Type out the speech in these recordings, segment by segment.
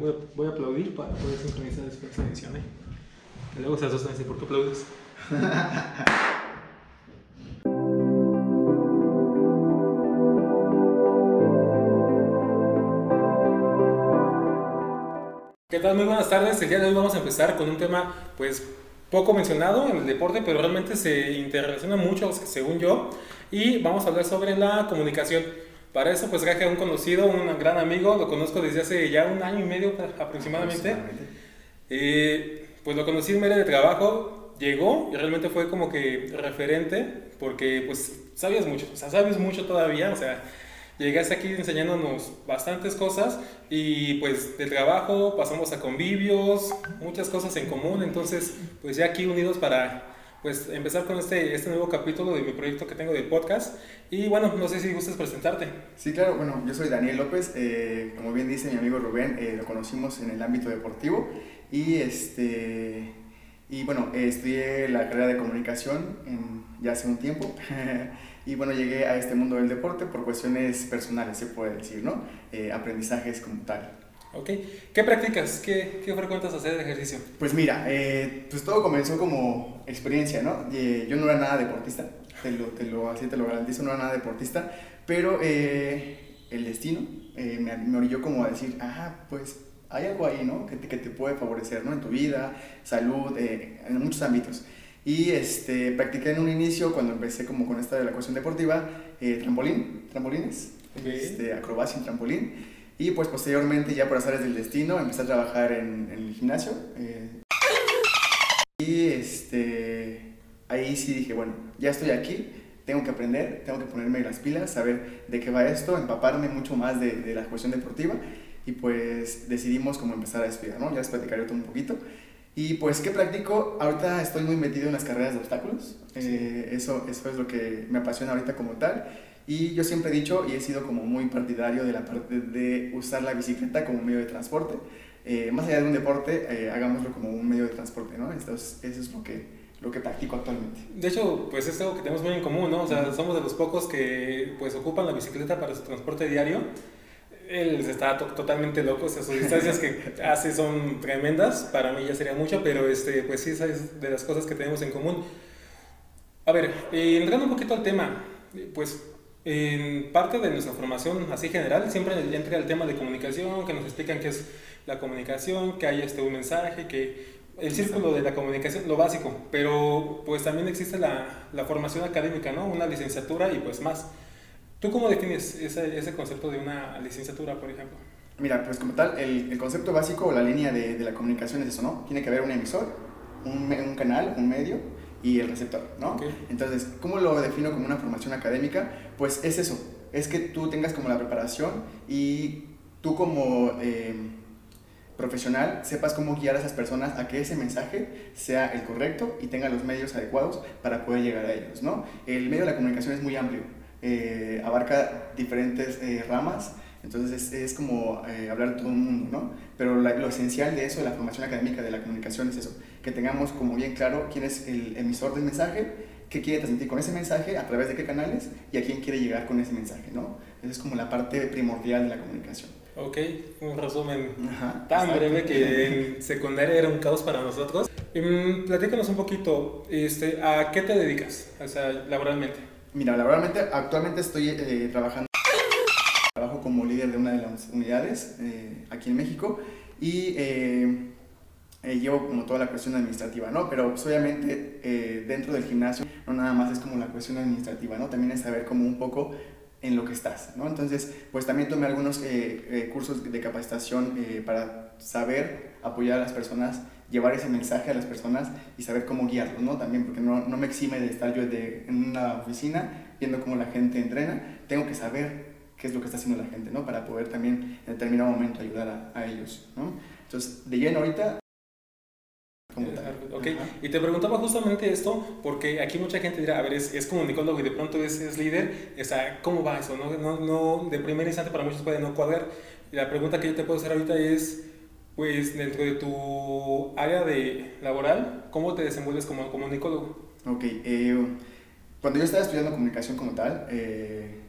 Voy a, voy a aplaudir para poder sincronizar después esta edición. ¿eh? Luego se asustan y ¿por qué aplaudes? ¿Qué tal? Muy buenas tardes. El día de hoy vamos a empezar con un tema, pues, poco mencionado en el deporte, pero realmente se interrelaciona mucho, según yo. Y vamos a hablar sobre la comunicación. Para eso, pues traje a un conocido, un gran amigo, lo conozco desde hace ya un año y medio aproximadamente. Eh, pues lo conocí en medio de trabajo, llegó y realmente fue como que referente, porque pues sabías mucho, o sea, sabes mucho todavía, o sea, llegaste aquí enseñándonos bastantes cosas y pues de trabajo pasamos a convivios, muchas cosas en común, entonces pues ya aquí unidos para pues empezar con este, este nuevo capítulo de mi proyecto que tengo de podcast. Y bueno, no sé si gustas presentarte. Sí, claro, bueno, yo soy Daniel López, eh, como bien dice mi amigo Rubén, eh, lo conocimos en el ámbito deportivo y este... Y bueno, estudié la carrera de comunicación ya hace un tiempo. y bueno, llegué a este mundo del deporte por cuestiones personales, se puede decir, ¿no? Eh, aprendizajes como tal. Ok. ¿Qué practicas? ¿Qué, qué frecuentas hacer de ejercicio? Pues mira, eh, pues todo comenzó como experiencia, ¿no? Eh, yo no era nada deportista, te lo, te lo, así te lo garantizo, no era nada deportista, pero eh, el destino me, me orilló como a decir, ah, pues hay algo ahí, ¿no? Que te, que te puede favorecer, ¿no? En tu vida, salud, en muchos ámbitos. Y este, practiqué en un inicio, cuando empecé como con esta de la cuestión deportiva, trampolín, trampolines, este, acrobacia en trampolín. Y pues posteriormente, ya por azares del destino, empecé a trabajar en, en el gimnasio. Eh, y este, ahí sí dije, bueno, ya estoy aquí, tengo que aprender, tengo que ponerme las pilas, saber de qué va esto, empaparme mucho más de, de la cuestión deportiva. Y pues decidimos como empezar a estudiar, ¿no? Ya les platicaré todo un poquito. Y pues, ¿qué practico? Ahorita estoy muy metido en las carreras de obstáculos. Eh, eso, eso es lo que me apasiona ahorita como tal. Y yo siempre he dicho y he sido como muy partidario de la parte de usar la bicicleta como medio de transporte. Eh, más allá de un deporte, eh, hagámoslo como un medio de transporte, ¿no? Entonces, eso es lo que, lo que practico actualmente. De hecho, pues es algo que tenemos muy en común, ¿no? O sea, somos de los pocos que pues ocupan la bicicleta para su transporte diario. Él está totalmente loco, o sea, sus distancias que hace son tremendas, para mí ya sería mucho, pero este, pues sí, esa es de las cosas que tenemos en común. A ver, eh, entrando un poquito al tema, pues en parte de nuestra formación así general siempre entra el tema de comunicación, que nos explican qué es la comunicación, que hay este, un mensaje, que el círculo de la comunicación, lo básico, pero pues también existe la, la formación académica, ¿no? Una licenciatura y pues más. ¿Tú cómo defines ese, ese concepto de una licenciatura, por ejemplo? Mira, pues como tal, el, el concepto básico o la línea de, de, la comunicación es eso, ¿no? Tiene que haber un emisor, un, un canal, un medio y el receptor, ¿no? Okay. Entonces, ¿cómo lo defino como una formación académica? Pues es eso, es que tú tengas como la preparación y tú como eh, profesional sepas cómo guiar a esas personas a que ese mensaje sea el correcto y tenga los medios adecuados para poder llegar a ellos, ¿no? El medio de la comunicación es muy amplio, eh, abarca diferentes eh, ramas, entonces es, es como eh, hablar de todo el mundo, ¿no? Pero la, lo esencial de eso, de la formación académica de la comunicación es eso, que tengamos como bien claro quién es el emisor del mensaje, qué quiere transmitir con ese mensaje, a través de qué canales y a quién quiere llegar con ese mensaje, ¿no? Esa es como la parte primordial de la comunicación. Ok, un resumen Ajá, tan exacto. breve que en secundaria era un caos para nosotros. Um, platícanos un poquito, este, ¿a qué te dedicas, o sea, laboralmente? Mira, laboralmente actualmente estoy eh, trabajando trabajo como líder de una de las unidades eh, aquí en México y eh, eh, llevo como toda la cuestión administrativa, ¿no? Pero pues, obviamente eh, dentro del gimnasio no nada más es como la cuestión administrativa, ¿no? También es saber como un poco en lo que estás, ¿no? Entonces, pues también tomé algunos eh, cursos de capacitación para saber apoyar a las personas, llevar ese mensaje a las personas y saber cómo guiarlos, ¿no? También porque no, no me exime de estar yo de, en una oficina viendo cómo la gente entrena, tengo que saber qué es lo que está haciendo la gente, ¿no? Para poder también en determinado momento ayudar a, a ellos, ¿no? Entonces, de lleno ahorita Ok, y te preguntaba justamente esto porque aquí mucha gente dirá, a ver, es, es comunicólogo y de pronto es, es líder, o sea, ¿cómo va eso? No, no, no, de primer instante para muchos puede no cuadrar. La pregunta que yo te puedo hacer ahorita es, pues, dentro de tu área de laboral, ¿cómo te desenvuelves como comunicólogo? Ok, eh, cuando yo estaba estudiando comunicación como tal, eh,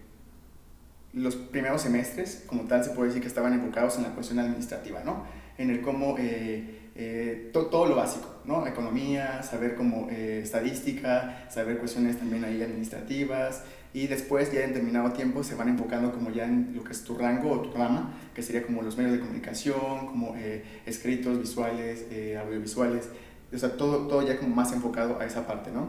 los primeros semestres, como tal, se puede decir que estaban enfocados en la cuestión administrativa, ¿no? En el cómo, eh, eh, todo lo básico, ¿no? Economía, saber cómo estadística, saber cuestiones también ahí administrativas, y después ya en determinado tiempo se van enfocando como ya en lo que es tu rango o tu rama, que sería como los medios de comunicación, como escritos, visuales, audiovisuales, o sea, todo, todo ya como más enfocado a esa parte, ¿no?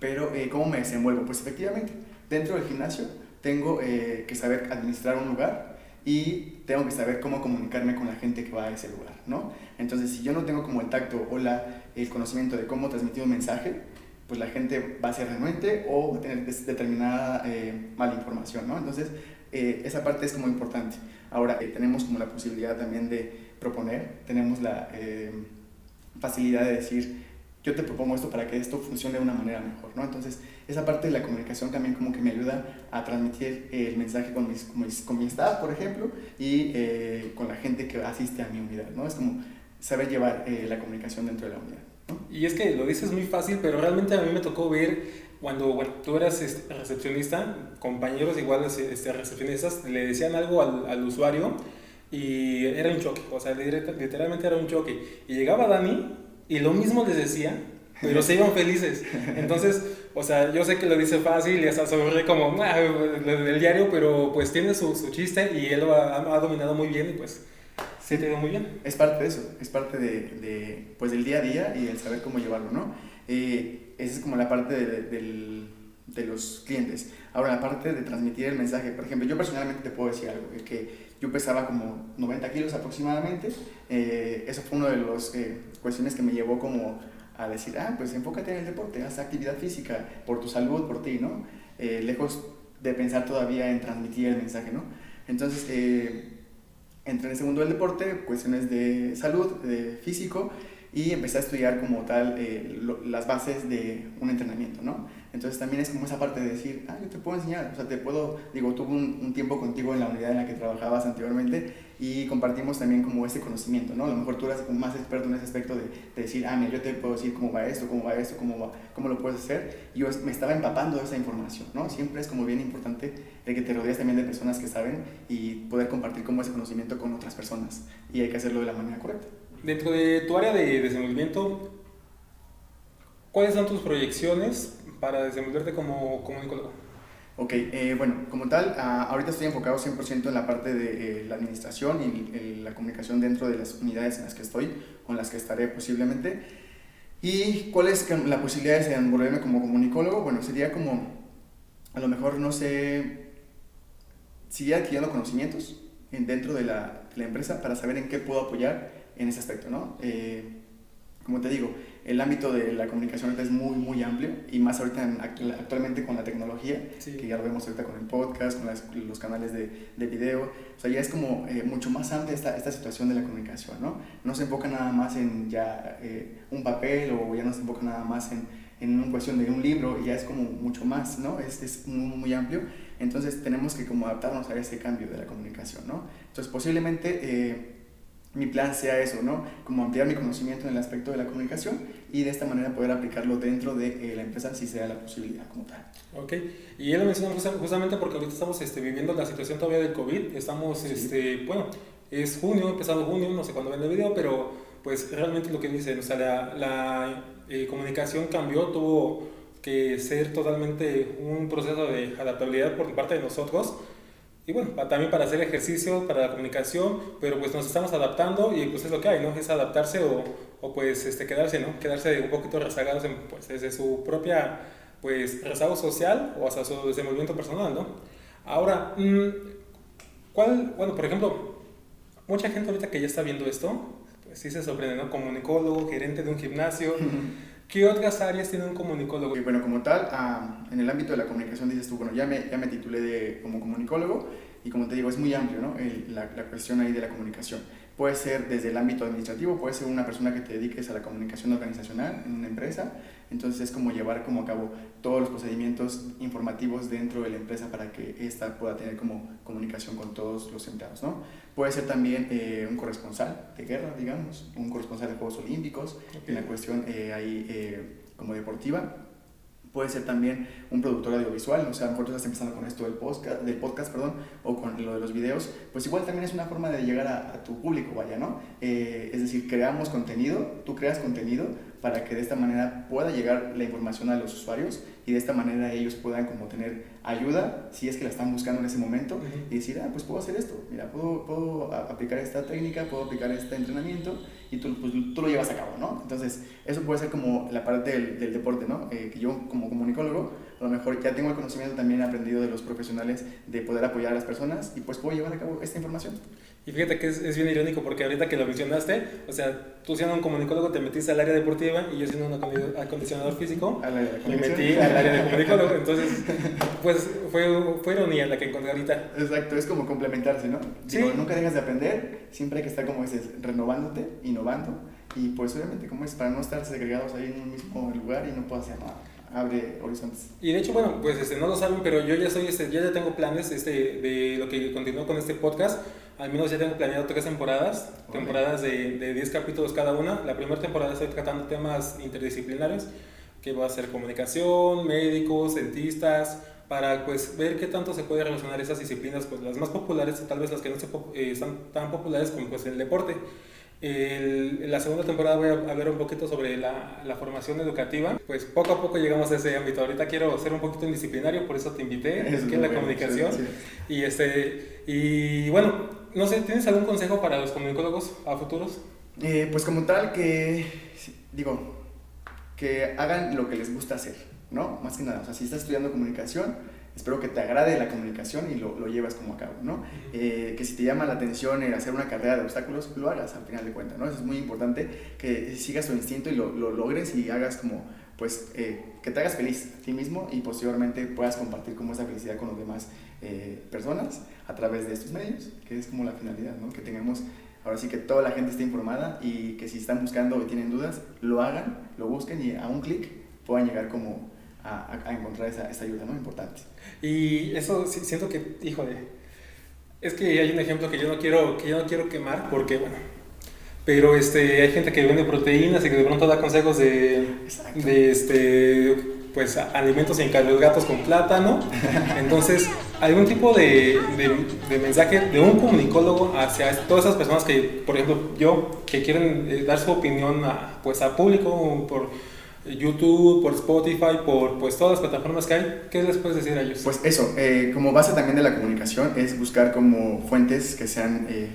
Pero, ¿cómo me desenvuelvo? Pues efectivamente, dentro del gimnasio tengo eh, que saber administrar un lugar y tengo que saber cómo comunicarme con la gente que va a ese lugar, ¿no? Entonces, si yo no tengo como el tacto o la, el conocimiento de cómo transmitir un mensaje, pues la gente va a ser renuente o va a tener determinada eh, mala información, ¿no? Entonces, eh, esa parte es como importante. Ahora, tenemos como la posibilidad también de proponer, tenemos la facilidad de decir, yo te propongo esto para que esto funcione de una manera mejor, ¿no? Entonces, esa parte de la comunicación también como que me ayuda a transmitir el mensaje con, mis, con, mi staff, por ejemplo, y eh, con la gente que asiste a mi unidad, ¿no? Es como saber llevar eh, la comunicación dentro de la unidad, ¿no? Y es que lo dices muy fácil, pero realmente a mí me tocó ver cuando bueno, tú eras este, recepcionista, compañeros iguales este, recepcionistas le decían algo al, al usuario y era un choque, o sea, literalmente era un choque. Y llegaba Dani y lo mismo les decía, pero se iban felices. Entonces, o sea, yo sé que lo dice fácil y hasta sobre como ah, el diario, pero pues tiene su, su chiste y él lo ha, ha, dominado muy bien y pues se te muy bien. Es parte de eso, es parte de, de, pues del día a día y el saber cómo llevarlo, ¿no? Eh, esa es como la parte de, del, de los clientes. Ahora, la parte de transmitir el mensaje, por ejemplo, yo personalmente te puedo decir algo, que yo pesaba como 90 kilos aproximadamente. Eh, eso fue una de las eh, cuestiones que me llevó como a decir, ah, pues enfócate en el deporte, haz actividad física por tu salud, por ti, ¿no? Eh, lejos de pensar todavía en transmitir el mensaje, ¿no? Entonces, entré en ese mundo del deporte, cuestiones de salud, de físico, y empecé a estudiar como tal las bases de un entrenamiento, ¿no? Entonces también es como esa parte de decir, ah, yo te puedo enseñar, o sea, te puedo, digo, tuve un, un, tiempo contigo en la unidad en la que trabajabas anteriormente y compartimos también como ese conocimiento, ¿no? A lo mejor tú eras como más experto en ese aspecto de, de, decir, ah, mira, yo te puedo decir cómo va esto, cómo va esto, cómo, va, cómo lo puedes hacer. Y yo me estaba empapando de esa información, ¿no? Siempre es como bien importante de que te rodees también de personas que saben y poder compartir como ese conocimiento con otras personas. Y hay que hacerlo de la manera correcta. Dentro de tu área de desenvolvimiento, ¿cuáles son tus proyecciones para desenvolverte como comunicólogo? Ok, eh, bueno, como tal, ah, ahorita estoy enfocado 100% en la parte de eh, la administración y la comunicación dentro de las unidades en las que estoy, con las que estaré posiblemente. ¿Y cuál es la posibilidad de desenvolverme como comunicólogo? Bueno, sería como, a lo mejor, no sé, seguir adquiriendo conocimientos dentro de la, de la empresa para saber en qué puedo apoyar en ese aspecto, ¿no? Eh, como te digo, el ámbito de la comunicación ahorita es muy, muy amplio y más ahorita actualmente con la tecnología, que ya lo vemos ahorita con el podcast, con los canales de, de, video, o sea, ya es como eh, mucho más amplia esta, esta situación de la comunicación, ¿no? No se enfoca nada más en ya eh, un papel o ya no se enfoca nada más en, en una cuestión de un libro, ya es como mucho más, ¿no? Es, es muy, muy, amplio, entonces tenemos que como adaptarnos a ese cambio de la comunicación, ¿no? Entonces posiblemente... Eh, mi plan sea eso, ¿no? Como ampliar mi conocimiento en el aspecto de la comunicación y de esta manera poder aplicarlo dentro de eh, la empresa si sea la posibilidad como tal. Ok, y él lo menciona justamente porque ahorita estamos este, viviendo la situación todavía del COVID, estamos, este, bueno, es junio, empezado junio, no sé cuándo ven el video, pero pues realmente lo que dicen, o sea, la, la eh, comunicación cambió, tuvo que ser totalmente un proceso de adaptabilidad por parte de nosotros, y bueno, también para hacer ejercicio, para la comunicación, pero pues nos estamos adaptando y pues es lo que hay, ¿no? Es adaptarse o, o pues este, quedarse, ¿no? Quedarse un poquito rezagados en, pues, desde su propia pues rezago social o hasta su desenvolvimiento personal, ¿no? Ahora, mm, ¿cuál, bueno, por ejemplo, mucha gente ahorita que ya está viendo esto, pues sí se sorprende, ¿no? Comunicólogo, gerente de un gimnasio. ¿Qué otras áreas tiene un comunicólogo? bueno, como tal, ah, en el ámbito de la comunicación dices tú, bueno, ya me, ya me titulé de, como comunicólogo y como te digo, es muy amplio, ¿no? la, la, cuestión ahí de la comunicación. Puede ser desde el ámbito administrativo, puede ser una persona que te dediques a la comunicación organizacional en una empresa, entonces es como llevar como a cabo todos los procedimientos informativos dentro de la empresa para que ésta pueda tener como comunicación con todos los empleados, ¿no? Puede ser también eh, un corresponsal de guerra, digamos, un corresponsal de Juegos Olímpicos, en la cuestión eh, ahí eh, como deportiva. Puede ser también un productor audiovisual, o sea, a lo mejor estás empezando con esto del podcast, del podcast perdón, o con lo de los videos, pues igual también es una forma de llegar a, tu público, vaya, ¿no? Eh, es decir, creamos contenido, tú creas contenido para que de esta manera pueda llegar la información a los usuarios y de esta manera ellos puedan como tener ayuda si es que la están buscando en ese momento y decir, ah, pues puedo hacer esto, mira, puedo, puedo aplicar esta técnica, puedo aplicar este entrenamiento y tú, pues, tú lo llevas a cabo, ¿no? Entonces, eso puede ser como la parte del, del deporte, ¿no? Eh, que yo como comunicólogo a lo mejor ya tengo el conocimiento también aprendido de los profesionales de poder apoyar a las personas y pues puedo llevar a cabo esta información. Y fíjate que es, es bien irónico porque ahorita que lo mencionaste, o sea, tú siendo un comunicólogo te metiste al área deportiva y yo siendo un acondicionador físico me metí al área de comunicólogo. Entonces, pues fue, fue ironía la que encontré ahorita. Exacto, es como complementarse, ¿no? ¿Sí? nunca dejas de aprender, siempre hay que estar como dices, renovándote, innovando y pues obviamente como es para no estar segregados ahí en un mismo lugar y no puedo hacer nada abre horizontes. Y de hecho, bueno, pues este, no lo saben, pero yo ya soy, este, ya, ya tengo planes este, de lo que continúo con este podcast. Al menos ya tengo planeado tres temporadas, temporadas de, de 10 capítulos cada una. La primera temporada estoy tratando temas interdisciplinarios, que va a ser comunicación, médicos, dentistas, para pues ver qué tanto se puede relacionar esas disciplinas, pues las más populares, tal vez las que no se, eh, están tan populares como pues el deporte. El, en la segunda temporada voy a hablar un poquito sobre la, la, formación educativa. Pues poco a poco llegamos a ese ámbito. Ahorita quiero ser un poquito indisciplinario, por eso te invité, es que es la comunicación. Y, este, y bueno, no sé, ¿tienes algún consejo para los comunicólogos a futuros? Eh, pues como tal, que digo, que hagan lo que les gusta hacer, ¿no? Más que nada, o sea, si estás estudiando comunicación, espero que te agrade la comunicación y lo, lo llevas como a cabo, ¿no? Eh, que si te llama la atención el hacer una carrera de obstáculos, lo hagas al final de cuentas, ¿no? Eso es muy importante, que sigas tu instinto y lo, lo logres y hagas como, pues, eh, que te hagas feliz a ti mismo y posteriormente puedas compartir como esa felicidad con las demás eh, personas a través de estos medios, que es como la finalidad, ¿no? Que tengamos ahora sí que toda la gente esté informada y que si están buscando o tienen dudas, lo hagan, lo busquen y a un clic puedan llegar como a, a, encontrar esa, esa, ayuda, ¿no? Importante. Y eso siento que, híjole, es que hay un ejemplo que yo no quiero, que yo no quiero quemar porque, bueno, pero este, hay gente que vende proteínas y que de pronto da consejos de, de este, pues, alimentos sin carbohidratos con plátano. Entonces, algún tipo de, de, mensaje de un comunicólogo hacia todas esas personas que, por ejemplo, yo, que quieren eh, dar su opinión a, pues, a público por YouTube, por Spotify, por pues todas las plataformas que hay, ¿qué les puedes decir a ellos? Pues eso, eh, como base también de la comunicación es buscar como fuentes que sean eh,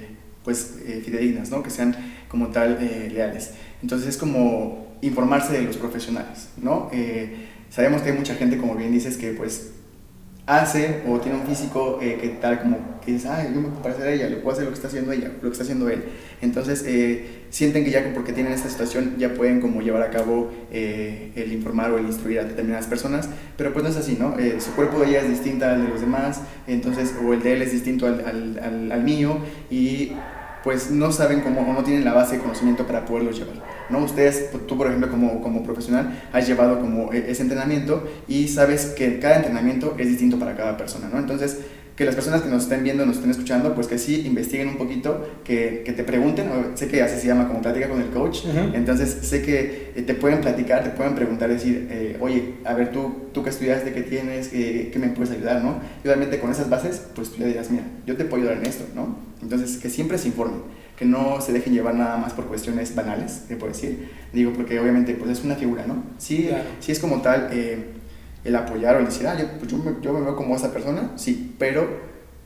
pues eh, fidedignas, ¿no? que sean como tal leales. Entonces es como informarse de los profesionales, ¿no? sabemos que hay mucha gente, como bien dices, que pues hace o tiene un físico eh, que tal como que dices, ay, yo me puedo parecer a ella, le puedo hacer lo que está haciendo ella, lo que está haciendo él. Entonces eh, sienten que ya porque tienen esta situación ya pueden como llevar a cabo eh, el informar o el instruir a determinadas personas, pero pues no es así, ¿no? su cuerpo de ella es distinta al de los demás, entonces, o el de él es distinto al, al, al mío y pues no saben cómo o no tienen la base de conocimiento para poderlo llevar. ¿no? Ustedes, tú por ejemplo como, como profesional, has llevado como e, ese entrenamiento y sabes que cada entrenamiento es distinto para cada persona, ¿no? Entonces, que las personas que nos estén viendo, nos estén escuchando, pues que sí investiguen un poquito, que, que te pregunten, sé que así se llama como plática con el coach, entonces sé que eh, te pueden platicar, te pueden preguntar, decir, eh, oye, a ver, tú, tú qué estudiaste, qué tienes, qué, qué me puedes ayudar, ¿no? Y obviamente con esas bases, pues tú le dirás, mira, yo te puedo ayudar en esto, ¿no? Entonces, que siempre se informen, que no se dejen llevar nada más por cuestiones banales, de por decir. Digo, porque obviamente pues es una figura, ¿no? Sí, sí es como tal eh, el apoyar o el decir, ah, yo, pues yo, me, yo me veo como esa persona, sí, pero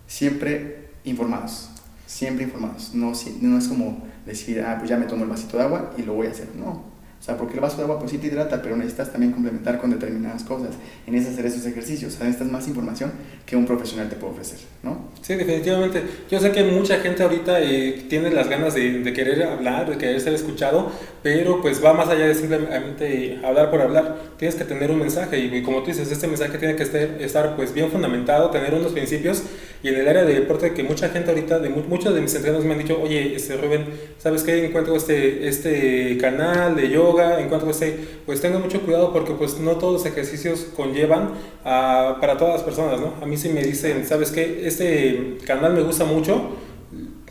siempre informados, siempre informados. No, no es como decir, ah, pues ya me tomo el vasito de agua y lo voy a hacer. No, o sea, porque el vaso de agua pues sí te hidrata, pero necesitas también complementar con determinadas cosas. En ese hacer esos ejercicios, o sea, necesitas más información que un profesional te puede ofrecer, ¿no? Sí, definitivamente. Yo sé que mucha gente ahorita eh, tiene las ganas de, de, querer hablar, de querer ser escuchado, pero pues va más allá de simplemente hablar por hablar. Tienes que tener un mensaje y, como tú dices, este mensaje tiene que estar, estar pues bien fundamentado, tener unos principios y en el área de deporte que mucha gente ahorita, de muchos de mis entrenos me han dicho, oye, este Rubén, ¿sabes qué? Encuentro este, este canal de yoga en cuanto a este, pues tengan mucho cuidado porque pues no todos los ejercicios conllevan a, para todas las personas, ¿no? A mí si me dicen, ¿sabes qué? Este canal me gusta mucho,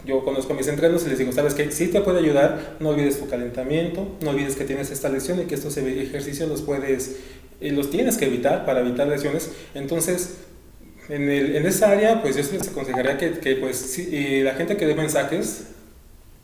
yo conozco a mis entrenos y les digo, ¿sabes qué? Sí te puede ayudar, no olvides tu calentamiento, no olvides que tienes esta lesión y que estos ejercicios los puedes eh, los tienes que evitar para evitar lesiones. Entonces, en, el, en esa área, pues yo les aconsejaría que, que pues, si, la gente que dé mensajes,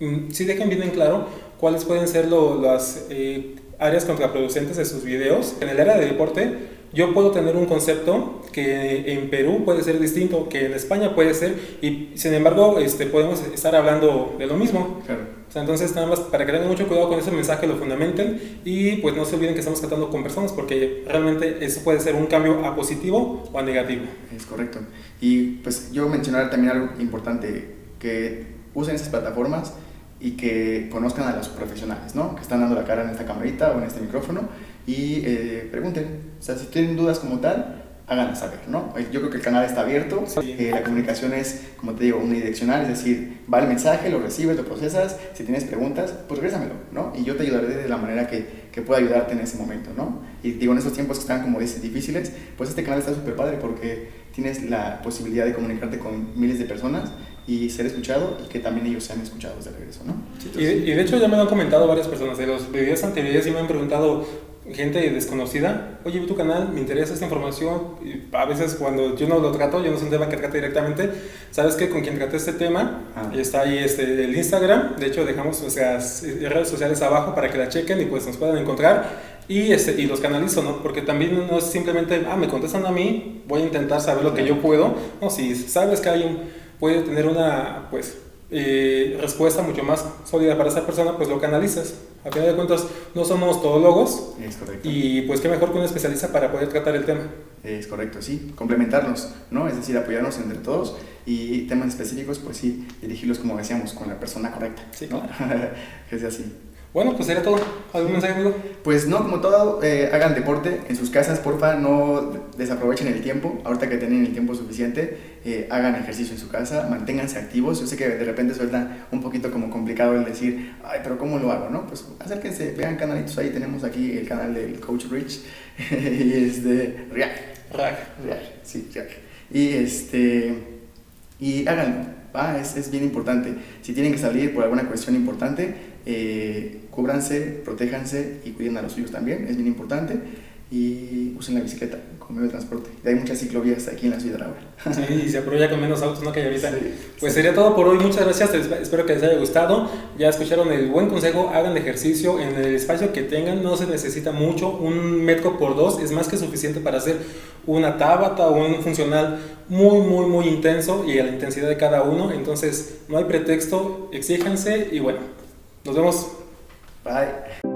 mm, sí dejen bien en claro cuáles pueden ser lo, las eh, áreas contraproducentes de sus videos. En el área de deporte, yo puedo tener un concepto que en Perú puede ser distinto, que en España puede ser, y sin embargo este, podemos estar hablando de lo mismo. O sea, entonces, nada más para que tengan mucho cuidado con ese mensaje, lo fundamenten y pues no se olviden que estamos tratando con personas porque realmente eso puede ser un cambio a positivo o a negativo. Es correcto. Y pues yo mencionar también algo importante, que usen esas plataformas y que conozcan a los profesionales, ¿no? Que están dando la cara en esta camarita o en este micrófono y eh, pregunten. O sea, si tienen dudas como tal, háganlas saber, ¿no? Eh, yo creo que el canal está abierto, eh, la comunicación es, como te digo, unidireccional, es decir, va el mensaje, lo recibes, lo procesas, si tienes preguntas, pues regrésamelo, ¿no? Y yo te ayudaré de la manera que, que pueda ayudarte en ese momento, ¿no? Y digo, en estos tiempos que están, como dices, difíciles, pues este canal está súper padre porque tienes la posibilidad de comunicarte con miles de personas y ser escuchado y que también ellos sean escuchados de regreso, ¿no? y, y, de hecho ya me lo han comentado varias personas, de los videos anteriores y me han preguntado, gente desconocida, oye, vi tu canal, me interesa esta información. Y a veces cuando yo no lo trato, yo no es un tema que trate directamente, ¿sabes qué? Con quien traté este tema, ah. está ahí este, el Instagram, de hecho dejamos sea, redes sociales abajo para que la chequen y pues nos puedan encontrar. Y, este, y los canalizo, ¿no? Porque también no es simplemente, ah, me contestan a mí, voy a intentar saber lo que yo puedo. No, si sabes que alguien puede tener una, pues, respuesta mucho más sólida para esa persona, pues lo canalizas. A final de cuentas, no somos todólogos. Es correcto. Y pues qué mejor que un especialista para poder tratar el tema. Es correcto, sí. Complementarnos, ¿no? Es decir, apoyarnos entre todos y temas específicos, pues sí, dirigirlos, como decíamos, con la persona correcta. Sí, ¿no? que sea así. Bueno, pues sería todo. ¿Algún mensaje, amigo? Pues no, como todo, eh, hagan deporte en sus casas, porfa, no desaprovechen el tiempo. Ahorita que tienen el tiempo suficiente, eh, hagan ejercicio en su casa, manténganse activos. Yo sé que de repente suelta un poquito como complicado el decir, ay, pero ¿cómo lo hago? no Pues acérquense, vean canalitos ahí. Tenemos aquí el canal del Coach Rich y es de React. React. sí, React. Y este, y háganlo, ¿va? Es, es bien importante. Si tienen que salir por alguna cuestión importante, eh, cúbranse, protéjanse y cuiden a los suyos también, es bien importante. Y usen la bicicleta como medio de transporte. Y hay muchas ciclovías aquí en la ciudad ahora. Sí, y se aprovecha con menos autos, ¿no? Que ahorita. pues sería todo por hoy. Muchas gracias. Espero que les haya gustado. Ya escucharon el buen consejo. Hagan ejercicio en el espacio que tengan. No se necesita mucho. Un metro por dos es más que suficiente para hacer una tabata o un funcional muy, muy, muy intenso y a la intensidad de cada uno. Entonces, no hay pretexto. Exíjanse y bueno. Nos vemos. Bye.